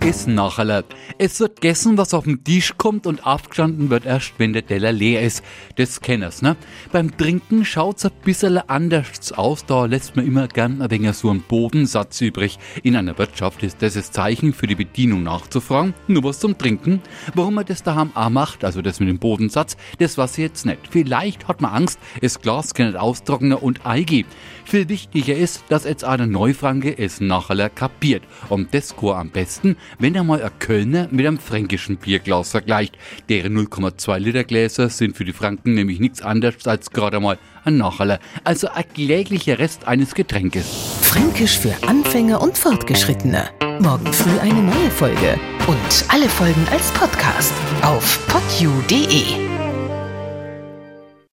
Essen nachher. Es wird gegessen, was auf den Tisch kommt und aufgestanden wird erst, wenn der Teller leer ist. Das kenners, ne? Beim Trinken schaut's ein bisschen anders aus. Da lässt man immer gern ein wenig so einen Bodensatz übrig. In einer Wirtschaft ist das das Zeichen für die Bedienung nachzufragen. Nur was zum Trinken. Warum man das daheim auch macht, also das mit dem Bodensatz, das weiß ich jetzt nicht. Vielleicht hat man Angst, das Glas kann nicht austrocknen und Eigi. Viel wichtiger ist, dass jetzt einer Neufranke es nachher kapiert. Und das Chor am besten, wenn er mal ein Kölner mit einem fränkischen Bierglas vergleicht. Deren 0,2 Liter Gläser sind für die Franken nämlich nichts anderes als gerade mal ein Nacherler, also ein kläglicher Rest eines Getränkes. Fränkisch für Anfänger und Fortgeschrittene. Morgen früh eine neue Folge. Und alle Folgen als Podcast auf podu.de.